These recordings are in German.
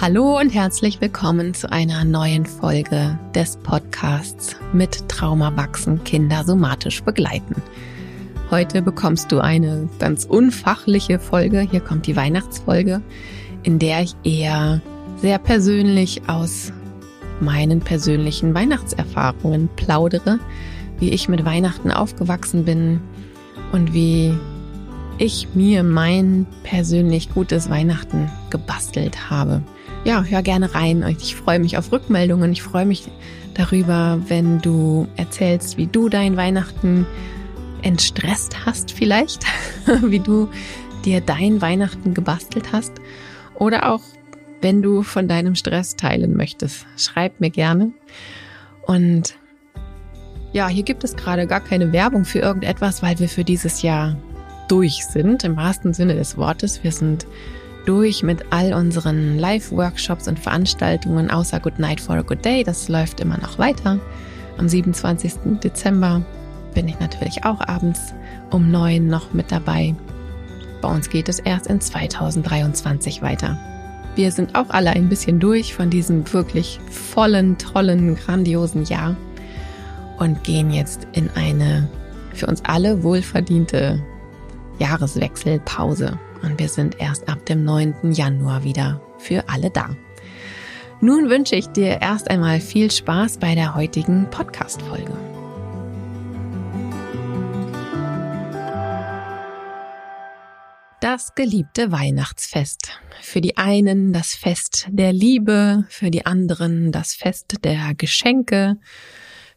Hallo und herzlich willkommen zu einer neuen Folge des Podcasts mit Trauma wachsen Kinder somatisch begleiten. Heute bekommst du eine ganz unfachliche Folge. Hier kommt die Weihnachtsfolge, in der ich eher sehr persönlich aus meinen persönlichen Weihnachtserfahrungen plaudere, wie ich mit Weihnachten aufgewachsen bin und wie ich mir mein persönlich gutes Weihnachten gebastelt habe ja, hör gerne rein. Ich freue mich auf Rückmeldungen. Ich freue mich darüber, wenn du erzählst, wie du dein Weihnachten entstresst hast vielleicht, wie du dir dein Weihnachten gebastelt hast oder auch wenn du von deinem Stress teilen möchtest. Schreib mir gerne. Und ja, hier gibt es gerade gar keine Werbung für irgendetwas, weil wir für dieses Jahr durch sind, im wahrsten Sinne des Wortes. Wir sind durch mit all unseren Live-Workshops und Veranstaltungen außer Good Night for a Good Day. Das läuft immer noch weiter. Am 27. Dezember bin ich natürlich auch abends um neun noch mit dabei. Bei uns geht es erst in 2023 weiter. Wir sind auch alle ein bisschen durch von diesem wirklich vollen, tollen, grandiosen Jahr und gehen jetzt in eine für uns alle wohlverdiente Jahreswechselpause und wir sind erst ab dem 9. Januar wieder für alle da. Nun wünsche ich dir erst einmal viel Spaß bei der heutigen Podcast-Folge. Das geliebte Weihnachtsfest. Für die einen das Fest der Liebe, für die anderen das Fest der Geschenke,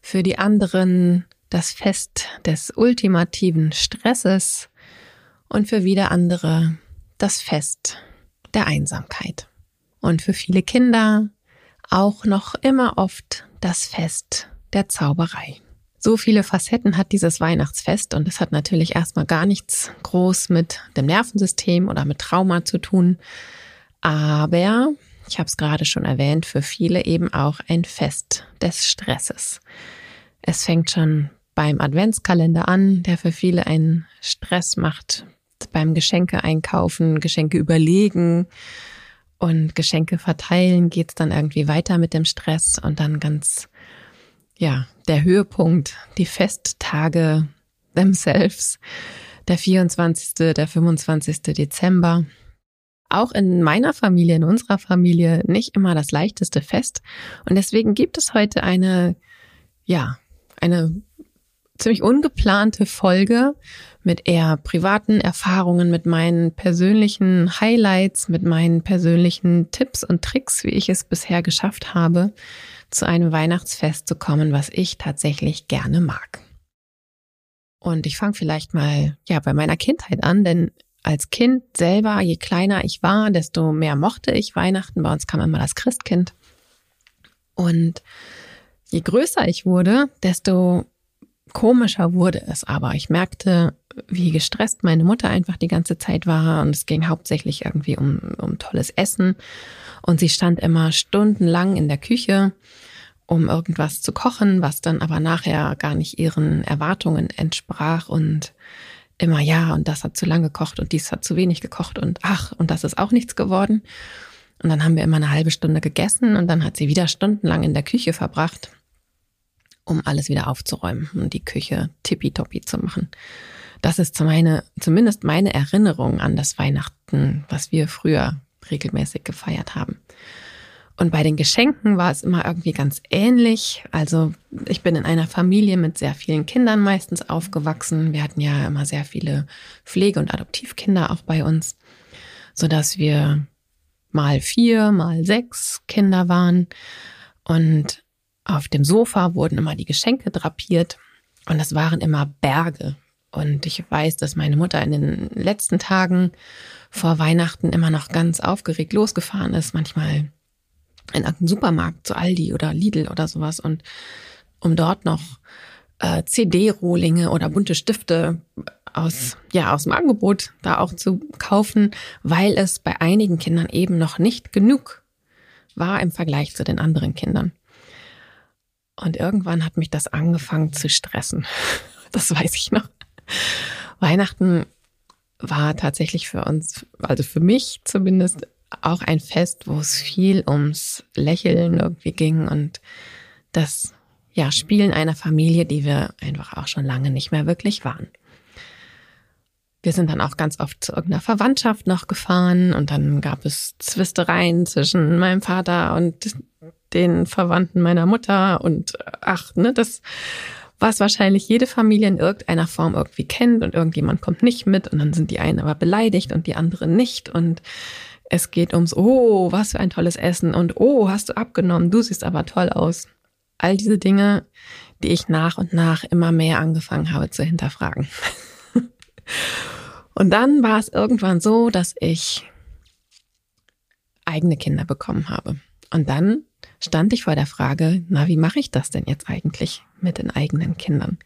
für die anderen das Fest des ultimativen Stresses, und für wieder andere das Fest der Einsamkeit. Und für viele Kinder auch noch immer oft das Fest der Zauberei. So viele Facetten hat dieses Weihnachtsfest und es hat natürlich erstmal gar nichts groß mit dem Nervensystem oder mit Trauma zu tun. Aber, ich habe es gerade schon erwähnt, für viele eben auch ein Fest des Stresses. Es fängt schon beim Adventskalender an, der für viele einen Stress macht, beim Geschenke einkaufen, Geschenke überlegen und Geschenke verteilen geht's dann irgendwie weiter mit dem Stress und dann ganz, ja, der Höhepunkt, die Festtage themselves, der 24., der 25. Dezember. Auch in meiner Familie, in unserer Familie nicht immer das leichteste Fest. Und deswegen gibt es heute eine, ja, eine ziemlich ungeplante Folge mit eher privaten Erfahrungen, mit meinen persönlichen Highlights, mit meinen persönlichen Tipps und Tricks, wie ich es bisher geschafft habe, zu einem Weihnachtsfest zu kommen, was ich tatsächlich gerne mag. Und ich fange vielleicht mal ja bei meiner Kindheit an, denn als Kind selber, je kleiner ich war, desto mehr mochte ich Weihnachten. Bei uns kam immer das Christkind. Und je größer ich wurde, desto Komischer wurde es aber. Ich merkte, wie gestresst meine Mutter einfach die ganze Zeit war und es ging hauptsächlich irgendwie um, um tolles Essen und sie stand immer stundenlang in der Küche, um irgendwas zu kochen, was dann aber nachher gar nicht ihren Erwartungen entsprach und immer ja und das hat zu lange gekocht und dies hat zu wenig gekocht und ach und das ist auch nichts geworden. Und dann haben wir immer eine halbe Stunde gegessen und dann hat sie wieder stundenlang in der Küche verbracht um alles wieder aufzuräumen und die Küche tippitoppi zu machen. Das ist meine, zumindest meine Erinnerung an das Weihnachten, was wir früher regelmäßig gefeiert haben. Und bei den Geschenken war es immer irgendwie ganz ähnlich. Also ich bin in einer Familie mit sehr vielen Kindern meistens aufgewachsen. Wir hatten ja immer sehr viele Pflege- und Adoptivkinder auch bei uns, so dass wir mal vier, mal sechs Kinder waren. Und auf dem Sofa wurden immer die Geschenke drapiert und es waren immer Berge. Und ich weiß, dass meine Mutter in den letzten Tagen vor Weihnachten immer noch ganz aufgeregt losgefahren ist, manchmal in irgendeinen Supermarkt zu Aldi oder Lidl oder sowas und um dort noch äh, CD-Rohlinge oder bunte Stifte aus, ja, aus dem Angebot da auch zu kaufen, weil es bei einigen Kindern eben noch nicht genug war im Vergleich zu den anderen Kindern. Und irgendwann hat mich das angefangen zu stressen. Das weiß ich noch. Weihnachten war tatsächlich für uns, also für mich zumindest, auch ein Fest, wo es viel ums Lächeln irgendwie ging und das ja, Spielen einer Familie, die wir einfach auch schon lange nicht mehr wirklich waren. Wir sind dann auch ganz oft zu irgendeiner Verwandtschaft noch gefahren und dann gab es Zwistereien zwischen meinem Vater und den Verwandten meiner Mutter und ach, ne, das was wahrscheinlich jede Familie in irgendeiner Form irgendwie kennt und irgendjemand kommt nicht mit und dann sind die einen aber beleidigt und die anderen nicht und es geht ums Oh, was für ein tolles Essen und Oh, hast du abgenommen, du siehst aber toll aus. All diese Dinge, die ich nach und nach immer mehr angefangen habe zu hinterfragen. und dann war es irgendwann so, dass ich eigene Kinder bekommen habe. Und dann stand ich vor der Frage, na, wie mache ich das denn jetzt eigentlich mit den eigenen Kindern?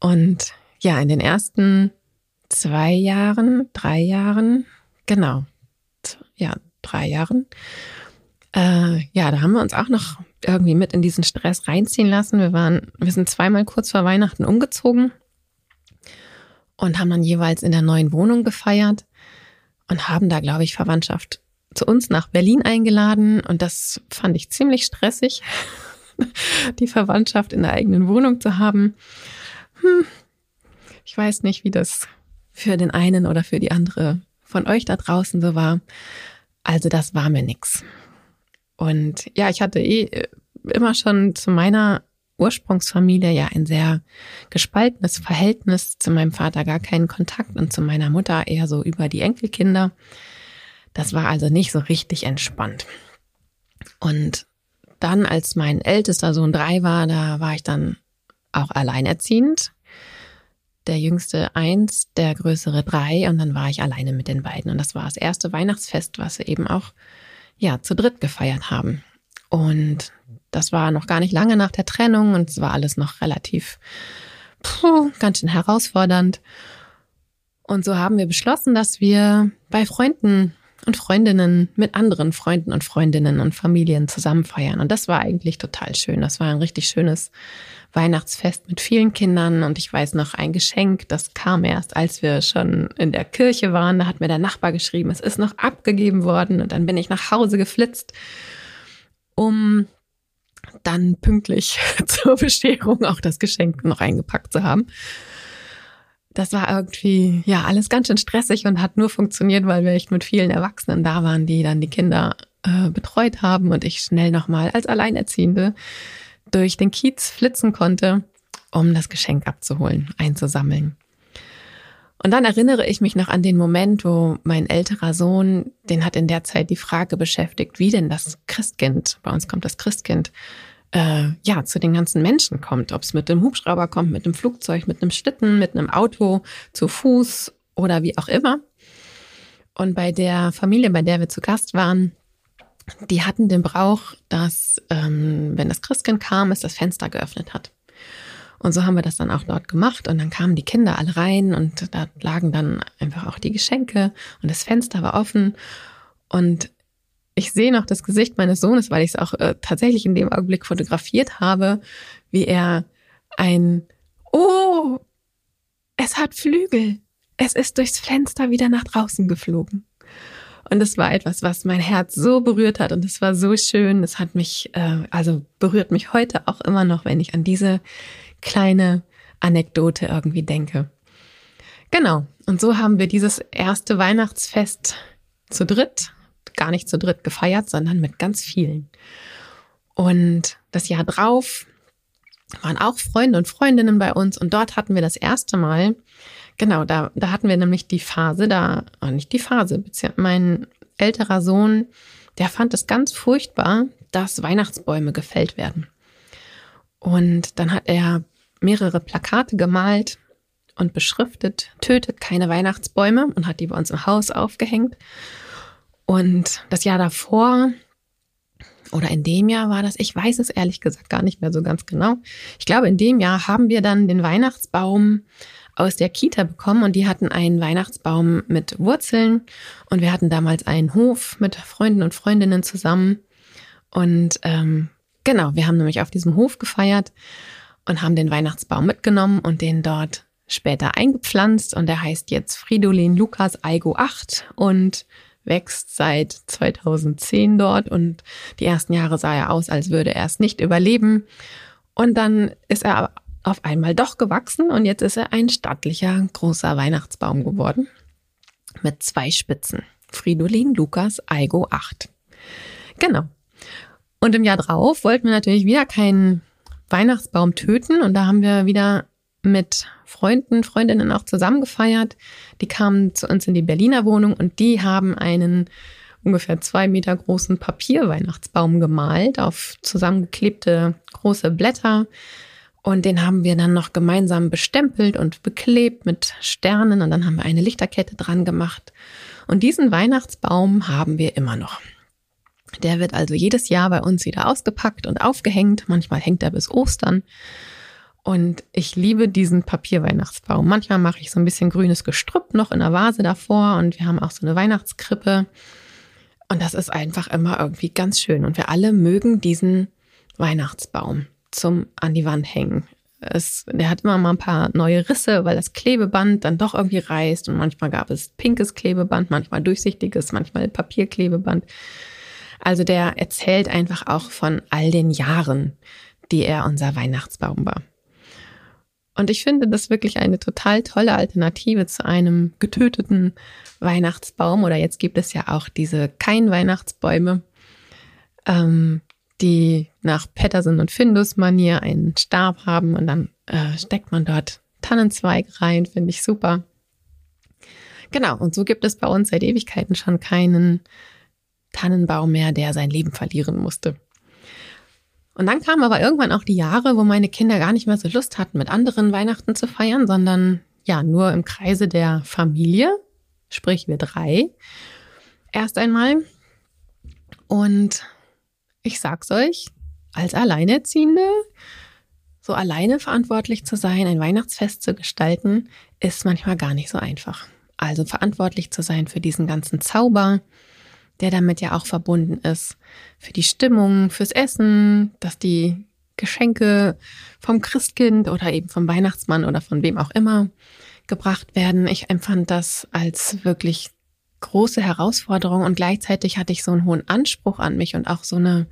Und ja, in den ersten zwei Jahren, drei Jahren, genau, ja, drei Jahren, äh, ja, da haben wir uns auch noch irgendwie mit in diesen Stress reinziehen lassen. Wir waren, wir sind zweimal kurz vor Weihnachten umgezogen und haben dann jeweils in der neuen Wohnung gefeiert und haben da, glaube ich, Verwandtschaft zu uns nach Berlin eingeladen und das fand ich ziemlich stressig, die Verwandtschaft in der eigenen Wohnung zu haben. Hm, ich weiß nicht, wie das für den einen oder für die andere von euch da draußen so war. Also das war mir nix. Und ja, ich hatte eh äh, immer schon zu meiner Ursprungsfamilie ja ein sehr gespaltenes Verhältnis, zu meinem Vater gar keinen Kontakt und zu meiner Mutter eher so über die Enkelkinder. Das war also nicht so richtig entspannt. Und dann, als mein ältester Sohn drei war, da war ich dann auch alleinerziehend. Der jüngste eins, der größere drei und dann war ich alleine mit den beiden. Und das war das erste Weihnachtsfest, was wir eben auch, ja, zu dritt gefeiert haben. Und das war noch gar nicht lange nach der Trennung und es war alles noch relativ, puh, ganz schön herausfordernd. Und so haben wir beschlossen, dass wir bei Freunden und Freundinnen mit anderen Freunden und Freundinnen und Familien zusammen feiern. Und das war eigentlich total schön. Das war ein richtig schönes Weihnachtsfest mit vielen Kindern. Und ich weiß noch ein Geschenk, das kam erst, als wir schon in der Kirche waren. Da hat mir der Nachbar geschrieben, es ist noch abgegeben worden. Und dann bin ich nach Hause geflitzt, um dann pünktlich zur Bescherung auch das Geschenk noch eingepackt zu haben das war irgendwie, ja, alles ganz schön stressig und hat nur funktioniert, weil wir echt mit vielen Erwachsenen da waren, die dann die Kinder äh, betreut haben und ich schnell nochmal als Alleinerziehende durch den Kiez flitzen konnte, um das Geschenk abzuholen, einzusammeln. Und dann erinnere ich mich noch an den Moment, wo mein älterer Sohn, den hat in der Zeit die Frage beschäftigt, wie denn das Christkind, bei uns kommt das Christkind, äh, ja, zu den ganzen Menschen kommt. Ob es mit dem Hubschrauber kommt, mit dem Flugzeug, mit einem Schlitten, mit einem Auto, zu Fuß oder wie auch immer. Und bei der Familie, bei der wir zu Gast waren, die hatten den Brauch, dass, ähm, wenn das Christkind kam, es das Fenster geöffnet hat. Und so haben wir das dann auch dort gemacht. Und dann kamen die Kinder alle rein und da lagen dann einfach auch die Geschenke und das Fenster war offen. Und ich sehe noch das Gesicht meines Sohnes, weil ich es auch äh, tatsächlich in dem Augenblick fotografiert habe, wie er ein Oh, es hat Flügel. Es ist durchs Fenster wieder nach draußen geflogen. Und es war etwas, was mein Herz so berührt hat und es war so schön. Es hat mich, äh, also berührt mich heute auch immer noch, wenn ich an diese kleine Anekdote irgendwie denke. Genau. Und so haben wir dieses erste Weihnachtsfest zu dritt gar nicht zu dritt gefeiert, sondern mit ganz vielen. Und das Jahr drauf waren auch Freunde und Freundinnen bei uns und dort hatten wir das erste Mal, genau, da, da hatten wir nämlich die Phase, da, oh, nicht die Phase, mein älterer Sohn, der fand es ganz furchtbar, dass Weihnachtsbäume gefällt werden. Und dann hat er mehrere Plakate gemalt und beschriftet, tötet keine Weihnachtsbäume und hat die bei uns im Haus aufgehängt. Und das Jahr davor oder in dem Jahr war das, ich weiß es ehrlich gesagt gar nicht mehr so ganz genau. Ich glaube, in dem Jahr haben wir dann den Weihnachtsbaum aus der Kita bekommen und die hatten einen Weihnachtsbaum mit Wurzeln. Und wir hatten damals einen Hof mit Freunden und Freundinnen zusammen. Und ähm, genau, wir haben nämlich auf diesem Hof gefeiert und haben den Weihnachtsbaum mitgenommen und den dort später eingepflanzt. Und der heißt jetzt Fridolin Lukas Aigo 8 und wächst seit 2010 dort und die ersten Jahre sah er aus, als würde er es nicht überleben. Und dann ist er auf einmal doch gewachsen und jetzt ist er ein stattlicher, großer Weihnachtsbaum geworden. Mit zwei Spitzen. Fridolin Lukas Aigo 8. Genau. Und im Jahr drauf wollten wir natürlich wieder keinen Weihnachtsbaum töten und da haben wir wieder mit Freunden, Freundinnen auch zusammen gefeiert. Die kamen zu uns in die Berliner Wohnung und die haben einen ungefähr zwei Meter großen Papierweihnachtsbaum gemalt auf zusammengeklebte große Blätter. Und den haben wir dann noch gemeinsam bestempelt und beklebt mit Sternen und dann haben wir eine Lichterkette dran gemacht. Und diesen Weihnachtsbaum haben wir immer noch. Der wird also jedes Jahr bei uns wieder ausgepackt und aufgehängt. Manchmal hängt er bis Ostern. Und ich liebe diesen Papierweihnachtsbaum. Manchmal mache ich so ein bisschen grünes Gestrüpp noch in der Vase davor und wir haben auch so eine Weihnachtskrippe. Und das ist einfach immer irgendwie ganz schön. Und wir alle mögen diesen Weihnachtsbaum zum an die Wand hängen. Es, der hat immer mal ein paar neue Risse, weil das Klebeband dann doch irgendwie reißt. Und manchmal gab es pinkes Klebeband, manchmal durchsichtiges, manchmal Papierklebeband. Also der erzählt einfach auch von all den Jahren, die er unser Weihnachtsbaum war. Und ich finde das wirklich eine total tolle Alternative zu einem getöteten Weihnachtsbaum. Oder jetzt gibt es ja auch diese Kein-Weihnachtsbäume, ähm, die nach Patterson und Findus Manier einen Stab haben und dann äh, steckt man dort Tannenzweig rein, finde ich super. Genau, und so gibt es bei uns seit Ewigkeiten schon keinen Tannenbaum mehr, der sein Leben verlieren musste. Und dann kamen aber irgendwann auch die Jahre, wo meine Kinder gar nicht mehr so Lust hatten, mit anderen Weihnachten zu feiern, sondern ja, nur im Kreise der Familie, sprich wir drei, erst einmal. Und ich sag's euch, als Alleinerziehende, so alleine verantwortlich zu sein, ein Weihnachtsfest zu gestalten, ist manchmal gar nicht so einfach. Also verantwortlich zu sein für diesen ganzen Zauber, der damit ja auch verbunden ist, für die Stimmung, fürs Essen, dass die Geschenke vom Christkind oder eben vom Weihnachtsmann oder von wem auch immer gebracht werden. Ich empfand das als wirklich große Herausforderung und gleichzeitig hatte ich so einen hohen Anspruch an mich und auch so eine,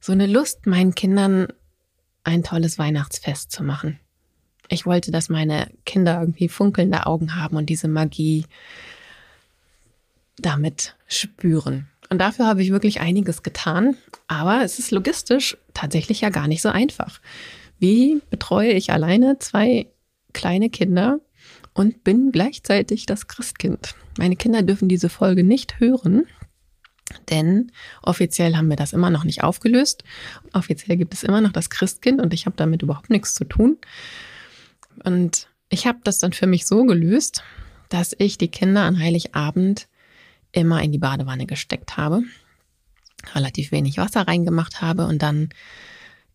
so eine Lust, meinen Kindern ein tolles Weihnachtsfest zu machen. Ich wollte, dass meine Kinder irgendwie funkelnde Augen haben und diese Magie damit spüren. Und dafür habe ich wirklich einiges getan. Aber es ist logistisch tatsächlich ja gar nicht so einfach. Wie betreue ich alleine zwei kleine Kinder und bin gleichzeitig das Christkind? Meine Kinder dürfen diese Folge nicht hören, denn offiziell haben wir das immer noch nicht aufgelöst. Offiziell gibt es immer noch das Christkind und ich habe damit überhaupt nichts zu tun. Und ich habe das dann für mich so gelöst, dass ich die Kinder an Heiligabend immer in die Badewanne gesteckt habe, relativ wenig Wasser reingemacht habe und dann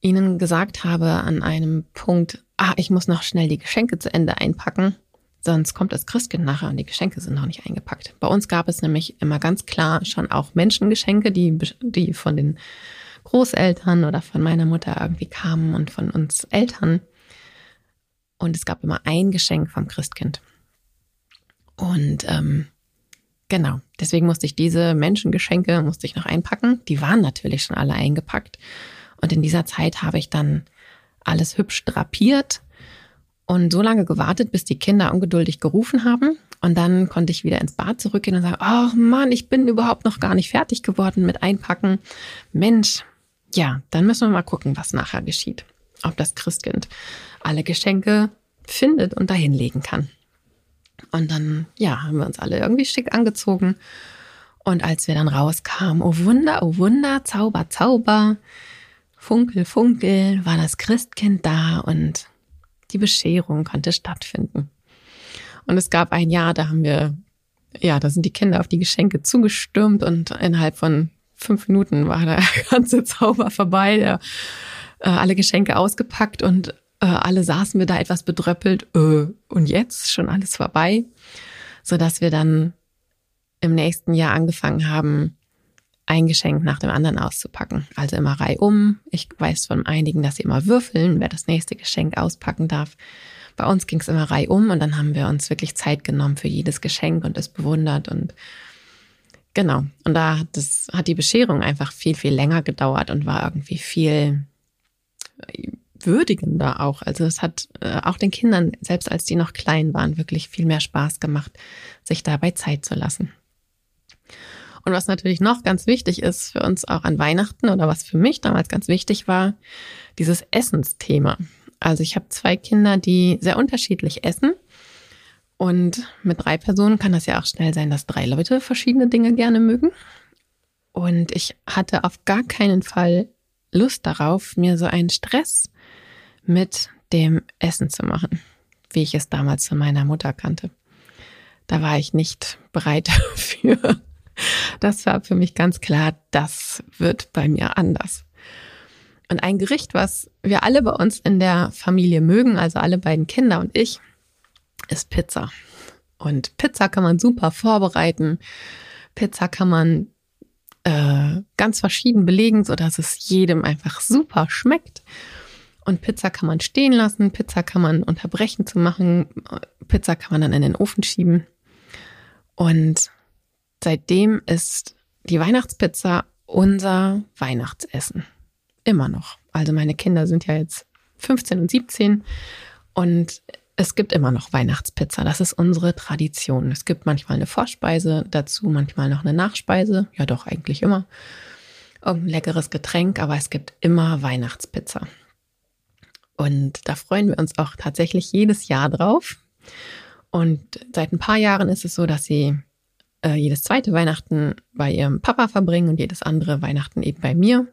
ihnen gesagt habe an einem Punkt, ah, ich muss noch schnell die Geschenke zu Ende einpacken, sonst kommt das Christkind nachher und die Geschenke sind noch nicht eingepackt. Bei uns gab es nämlich immer ganz klar schon auch Menschengeschenke, die, die von den Großeltern oder von meiner Mutter irgendwie kamen und von uns Eltern. Und es gab immer ein Geschenk vom Christkind. Und ähm, Genau, deswegen musste ich diese Menschengeschenke, musste ich noch einpacken. Die waren natürlich schon alle eingepackt. Und in dieser Zeit habe ich dann alles hübsch drapiert und so lange gewartet, bis die Kinder ungeduldig gerufen haben. Und dann konnte ich wieder ins Bad zurückgehen und sagen, oh Mann, ich bin überhaupt noch gar nicht fertig geworden mit Einpacken. Mensch, ja, dann müssen wir mal gucken, was nachher geschieht. Ob das Christkind alle Geschenke findet und dahin legen kann. Und dann, ja, haben wir uns alle irgendwie schick angezogen. Und als wir dann rauskamen, oh Wunder, oh Wunder, Zauber, Zauber, Funkel, Funkel, war das Christkind da und die Bescherung konnte stattfinden. Und es gab ein Jahr, da haben wir, ja, da sind die Kinder auf die Geschenke zugestürmt und innerhalb von fünf Minuten war der ganze Zauber vorbei, der, äh, alle Geschenke ausgepackt und äh, alle saßen wir da etwas bedröppelt. Äh, und jetzt schon alles vorbei, so dass wir dann im nächsten Jahr angefangen haben, ein Geschenk nach dem anderen auszupacken. Also immer reihum. Ich weiß von einigen, dass sie immer würfeln, wer das nächste Geschenk auspacken darf. Bei uns ging es immer reihum und dann haben wir uns wirklich Zeit genommen für jedes Geschenk und es bewundert und genau. Und da hat, das, hat die Bescherung einfach viel, viel länger gedauert und war irgendwie viel würdigender auch. Also es hat äh, auch den Kindern, selbst als die noch klein waren, wirklich viel mehr Spaß gemacht, sich dabei Zeit zu lassen. Und was natürlich noch ganz wichtig ist für uns auch an Weihnachten oder was für mich damals ganz wichtig war, dieses Essensthema. Also ich habe zwei Kinder, die sehr unterschiedlich essen. Und mit drei Personen kann das ja auch schnell sein, dass drei Leute verschiedene Dinge gerne mögen. Und ich hatte auf gar keinen Fall Lust darauf, mir so einen Stress mit dem Essen zu machen, wie ich es damals von meiner Mutter kannte. Da war ich nicht bereit für. Das war für mich ganz klar, das wird bei mir anders. Und ein Gericht, was wir alle bei uns in der Familie mögen, also alle beiden Kinder und ich, ist Pizza. Und Pizza kann man super vorbereiten. Pizza kann man äh, ganz verschieden belegen, sodass es jedem einfach super schmeckt. Und Pizza kann man stehen lassen, Pizza kann man unterbrechen zu machen, Pizza kann man dann in den Ofen schieben. Und seitdem ist die Weihnachtspizza unser Weihnachtsessen. Immer noch. Also meine Kinder sind ja jetzt 15 und 17 und es gibt immer noch Weihnachtspizza. Das ist unsere Tradition. Es gibt manchmal eine Vorspeise dazu, manchmal noch eine Nachspeise. Ja, doch, eigentlich immer. Irgendein leckeres Getränk, aber es gibt immer Weihnachtspizza. Und da freuen wir uns auch tatsächlich jedes Jahr drauf. Und seit ein paar Jahren ist es so, dass sie äh, jedes zweite Weihnachten bei ihrem Papa verbringen und jedes andere Weihnachten eben bei mir.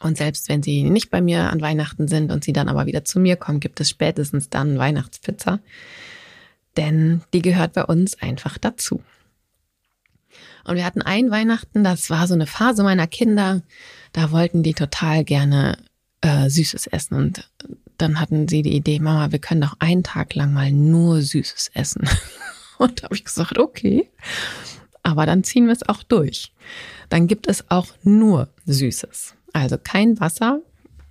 Und selbst wenn sie nicht bei mir an Weihnachten sind und sie dann aber wieder zu mir kommen, gibt es spätestens dann Weihnachtspizza. Denn die gehört bei uns einfach dazu. Und wir hatten ein Weihnachten, das war so eine Phase meiner Kinder, da wollten die total gerne äh, Süßes essen. Und dann hatten sie die Idee, Mama, wir können doch einen Tag lang mal nur Süßes essen. Und da habe ich gesagt, okay, aber dann ziehen wir es auch durch. Dann gibt es auch nur Süßes. Also kein Wasser,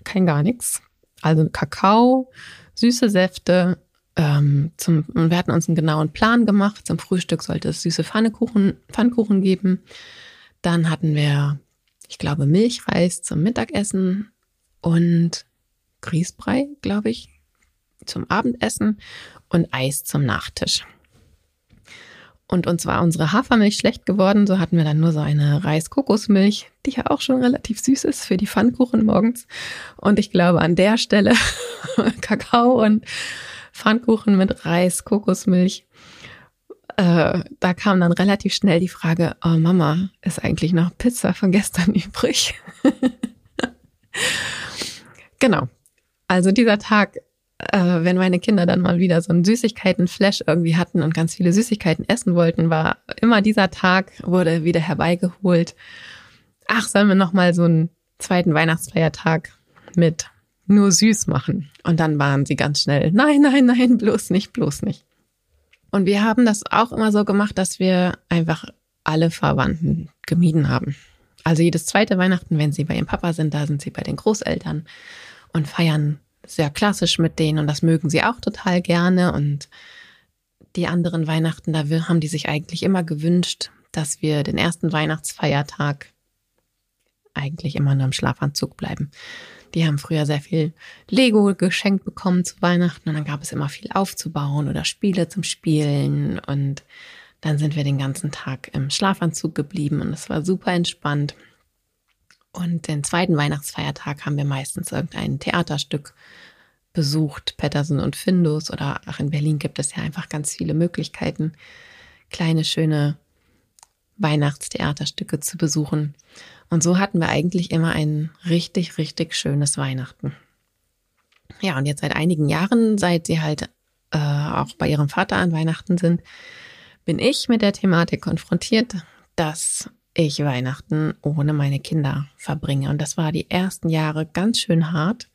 kein gar nichts. Also Kakao, süße Säfte. Ähm, zum, wir hatten uns einen genauen Plan gemacht. Zum Frühstück sollte es süße Pfannekuchen, Pfannkuchen geben. Dann hatten wir, ich glaube, Milchreis zum Mittagessen und Grießbrei, glaube ich, zum Abendessen und Eis zum Nachtisch. Und uns war unsere Hafermilch schlecht geworden, so hatten wir dann nur so eine Reis-Kokosmilch, die ja auch schon relativ süß ist für die Pfannkuchen morgens. Und ich glaube, an der Stelle Kakao und Pfannkuchen mit Reis, Kokosmilch. Äh, da kam dann relativ schnell die Frage, oh Mama, ist eigentlich noch Pizza von gestern übrig? Genau. Also dieser Tag, äh, wenn meine Kinder dann mal wieder so einen Süßigkeiten-Flash irgendwie hatten und ganz viele Süßigkeiten essen wollten, war immer dieser Tag, wurde wieder herbeigeholt. Ach, sollen wir noch mal so einen zweiten Weihnachtsfeiertag mit nur süß machen? Und dann waren sie ganz schnell, nein, nein, nein, bloß nicht, bloß nicht. Und wir haben das auch immer so gemacht, dass wir einfach alle Verwandten gemieden haben. Also jedes zweite Weihnachten, wenn sie bei ihrem Papa sind, da sind sie bei den Großeltern und feiern sehr klassisch mit denen und das mögen sie auch total gerne. Und die anderen Weihnachten, da haben die sich eigentlich immer gewünscht, dass wir den ersten Weihnachtsfeiertag eigentlich immer nur im Schlafanzug bleiben. Die haben früher sehr viel Lego geschenkt bekommen zu Weihnachten und dann gab es immer viel aufzubauen oder Spiele zum Spielen und dann sind wir den ganzen Tag im Schlafanzug geblieben und es war super entspannt. Und den zweiten Weihnachtsfeiertag haben wir meistens irgendein Theaterstück besucht, Patterson und Findus oder auch in Berlin gibt es ja einfach ganz viele Möglichkeiten, kleine, schöne Weihnachtstheaterstücke zu besuchen. Und so hatten wir eigentlich immer ein richtig, richtig schönes Weihnachten. Ja, und jetzt seit einigen Jahren, seit sie halt äh, auch bei ihrem Vater an Weihnachten sind, bin ich mit der Thematik konfrontiert, dass ich Weihnachten ohne meine Kinder verbringe. Und das war die ersten Jahre ganz schön hart,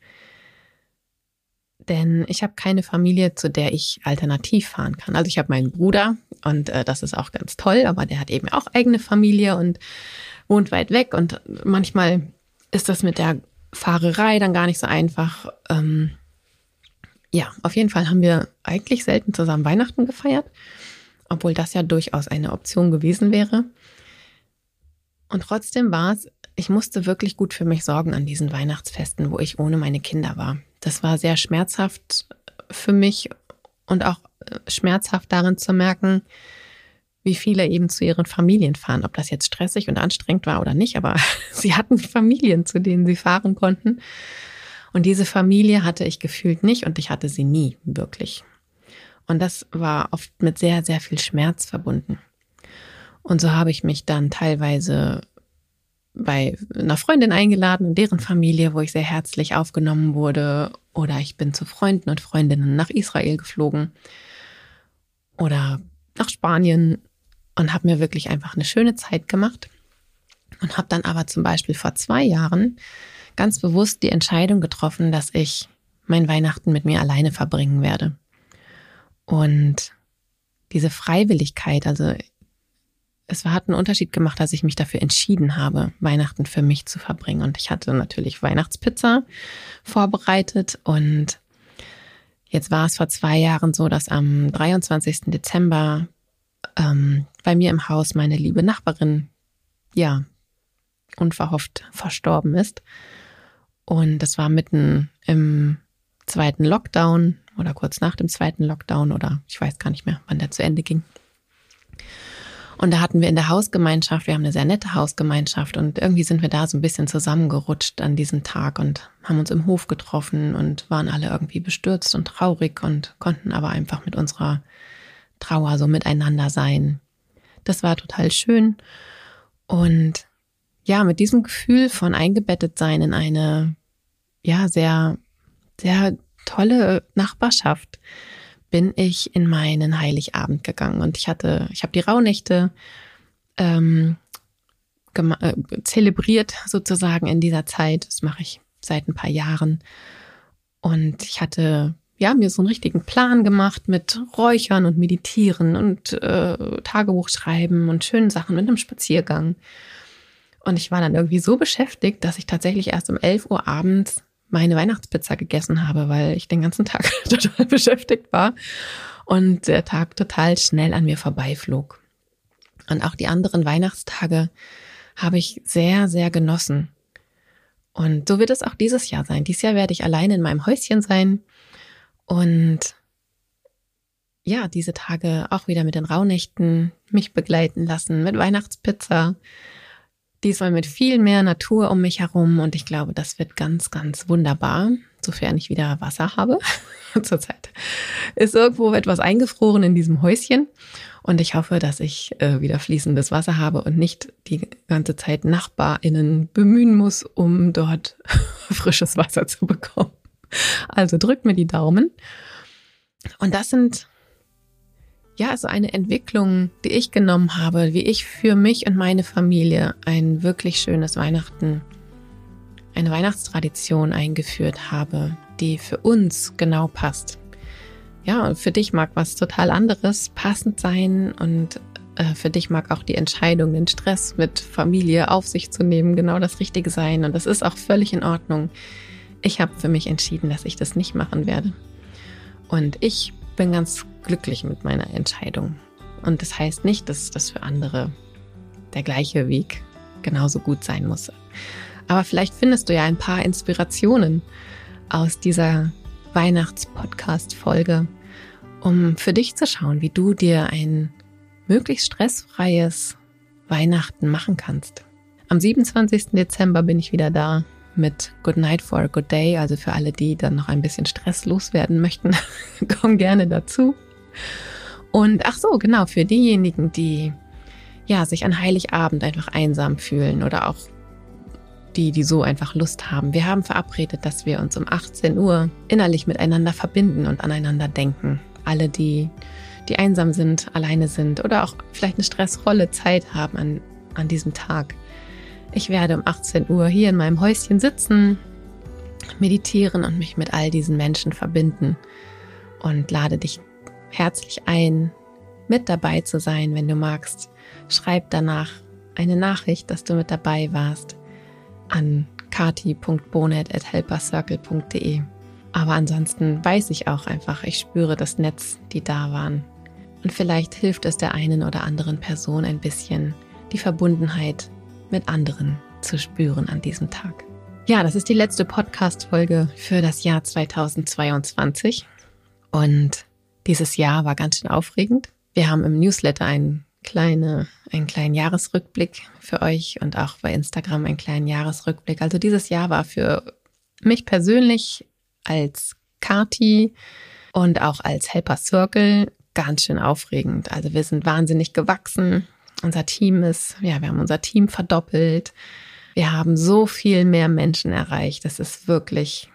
denn ich habe keine Familie, zu der ich alternativ fahren kann. Also ich habe meinen Bruder und äh, das ist auch ganz toll, aber der hat eben auch eigene Familie und wohnt weit weg und manchmal ist das mit der Fahrerei dann gar nicht so einfach. Ähm, ja, auf jeden Fall haben wir eigentlich selten zusammen Weihnachten gefeiert obwohl das ja durchaus eine Option gewesen wäre. Und trotzdem war es, ich musste wirklich gut für mich sorgen an diesen Weihnachtsfesten, wo ich ohne meine Kinder war. Das war sehr schmerzhaft für mich und auch äh, schmerzhaft darin zu merken, wie viele eben zu ihren Familien fahren. Ob das jetzt stressig und anstrengend war oder nicht, aber sie hatten Familien, zu denen sie fahren konnten. Und diese Familie hatte ich gefühlt nicht und ich hatte sie nie wirklich. Und das war oft mit sehr, sehr viel Schmerz verbunden. Und so habe ich mich dann teilweise bei einer Freundin eingeladen und deren Familie, wo ich sehr herzlich aufgenommen wurde. Oder ich bin zu Freunden und Freundinnen nach Israel geflogen oder nach Spanien und habe mir wirklich einfach eine schöne Zeit gemacht. Und habe dann aber zum Beispiel vor zwei Jahren ganz bewusst die Entscheidung getroffen, dass ich mein Weihnachten mit mir alleine verbringen werde. Und diese Freiwilligkeit, also es hat einen Unterschied gemacht, dass ich mich dafür entschieden habe, Weihnachten für mich zu verbringen. Und ich hatte natürlich Weihnachtspizza vorbereitet und jetzt war es vor zwei Jahren so, dass am 23. Dezember ähm, bei mir im Haus meine liebe Nachbarin, ja, unverhofft verstorben ist. Und das war mitten im zweiten Lockdown oder kurz nach dem zweiten Lockdown oder ich weiß gar nicht mehr, wann der zu Ende ging. Und da hatten wir in der Hausgemeinschaft, wir haben eine sehr nette Hausgemeinschaft und irgendwie sind wir da so ein bisschen zusammengerutscht an diesem Tag und haben uns im Hof getroffen und waren alle irgendwie bestürzt und traurig und konnten aber einfach mit unserer Trauer so miteinander sein. Das war total schön. Und ja, mit diesem Gefühl von eingebettet sein in eine, ja, sehr, sehr tolle Nachbarschaft bin ich in meinen Heiligabend gegangen und ich hatte, ich habe die Rauhnächte ähm, äh, zelebriert sozusagen in dieser Zeit. Das mache ich seit ein paar Jahren und ich hatte ja mir so einen richtigen Plan gemacht mit Räuchern und Meditieren und äh, Tagebuch schreiben und schönen Sachen mit einem Spaziergang. Und ich war dann irgendwie so beschäftigt, dass ich tatsächlich erst um 11 Uhr abends meine Weihnachtspizza gegessen habe, weil ich den ganzen Tag total beschäftigt war und der Tag total schnell an mir vorbeiflog. Und auch die anderen Weihnachtstage habe ich sehr, sehr genossen. Und so wird es auch dieses Jahr sein. Dieses Jahr werde ich allein in meinem Häuschen sein und ja, diese Tage auch wieder mit den Rauhnächten mich begleiten lassen, mit Weihnachtspizza, Diesmal mit viel mehr Natur um mich herum und ich glaube, das wird ganz, ganz wunderbar, sofern ich wieder Wasser habe. Zurzeit ist irgendwo etwas eingefroren in diesem Häuschen und ich hoffe, dass ich äh, wieder fließendes Wasser habe und nicht die ganze Zeit NachbarInnen bemühen muss, um dort frisches Wasser zu bekommen. Also drückt mir die Daumen. Und das sind ja, so eine Entwicklung, die ich genommen habe, wie ich für mich und meine Familie ein wirklich schönes Weihnachten, eine Weihnachtstradition eingeführt habe, die für uns genau passt. Ja, und für dich mag was total anderes passend sein und äh, für dich mag auch die Entscheidung, den Stress mit Familie auf sich zu nehmen, genau das Richtige sein. Und das ist auch völlig in Ordnung. Ich habe für mich entschieden, dass ich das nicht machen werde. Und ich bin ganz glücklich mit meiner Entscheidung. Und das heißt nicht, dass das für andere der gleiche Weg genauso gut sein muss. Aber vielleicht findest du ja ein paar Inspirationen aus dieser Weihnachts-Podcast-Folge, um für dich zu schauen, wie du dir ein möglichst stressfreies Weihnachten machen kannst. Am 27. Dezember bin ich wieder da mit Good Night for a Good Day. Also für alle, die dann noch ein bisschen Stress loswerden möchten, komm gerne dazu. Und ach so, genau, für diejenigen, die ja sich an Heiligabend einfach einsam fühlen oder auch die, die so einfach Lust haben. Wir haben verabredet, dass wir uns um 18 Uhr innerlich miteinander verbinden und aneinander denken. Alle, die, die einsam sind, alleine sind oder auch vielleicht eine stressvolle Zeit haben an, an diesem Tag. Ich werde um 18 Uhr hier in meinem Häuschen sitzen, meditieren und mich mit all diesen Menschen verbinden und lade dich herzlich ein, mit dabei zu sein, wenn du magst. Schreib danach eine Nachricht, dass du mit dabei warst an kati.bonet.helpercircle.de. Aber ansonsten weiß ich auch einfach, ich spüre das Netz, die da waren. Und vielleicht hilft es der einen oder anderen Person ein bisschen, die Verbundenheit mit anderen zu spüren an diesem Tag. Ja, das ist die letzte Podcast-Folge für das Jahr 2022. Und dieses Jahr war ganz schön aufregend. Wir haben im Newsletter einen, kleine, einen kleinen Jahresrückblick für euch und auch bei Instagram einen kleinen Jahresrückblick. Also dieses Jahr war für mich persönlich als Kati und auch als Helper Circle ganz schön aufregend. Also wir sind wahnsinnig gewachsen. Unser Team ist, ja, wir haben unser Team verdoppelt. Wir haben so viel mehr Menschen erreicht. Das ist wirklich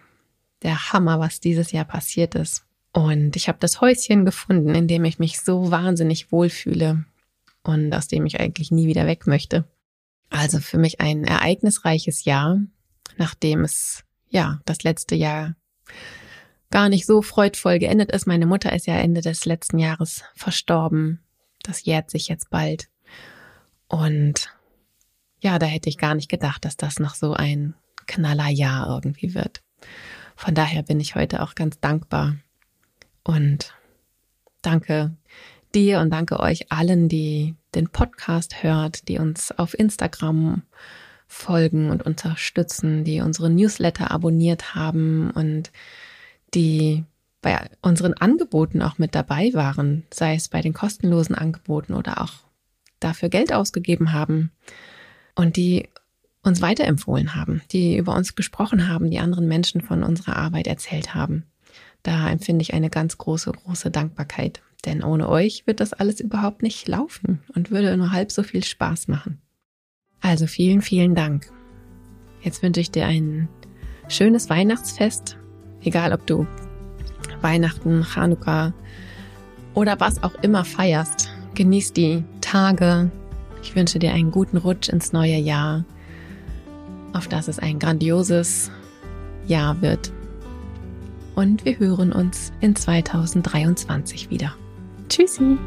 der Hammer, was dieses Jahr passiert ist. Und ich habe das Häuschen gefunden, in dem ich mich so wahnsinnig wohlfühle und aus dem ich eigentlich nie wieder weg möchte. Also für mich ein ereignisreiches Jahr, nachdem es ja das letzte Jahr gar nicht so freudvoll geendet ist. Meine Mutter ist ja Ende des letzten Jahres verstorben. Das jährt sich jetzt bald. Und ja, da hätte ich gar nicht gedacht, dass das noch so ein Knallerjahr irgendwie wird. Von daher bin ich heute auch ganz dankbar und danke dir und danke euch allen, die den Podcast hört, die uns auf Instagram folgen und unterstützen, die unsere Newsletter abonniert haben und die bei unseren Angeboten auch mit dabei waren, sei es bei den kostenlosen Angeboten oder auch dafür Geld ausgegeben haben und die uns weiterempfohlen haben, die über uns gesprochen haben, die anderen Menschen von unserer Arbeit erzählt haben. Da empfinde ich eine ganz große, große Dankbarkeit. Denn ohne euch wird das alles überhaupt nicht laufen und würde nur halb so viel Spaß machen. Also vielen, vielen Dank. Jetzt wünsche ich dir ein schönes Weihnachtsfest, egal ob du Weihnachten, Chanukka oder was auch immer feierst. Genieß die Tage. Ich wünsche dir einen guten Rutsch ins neue Jahr, auf dass es ein grandioses Jahr wird. Und wir hören uns in 2023 wieder. Tschüssi!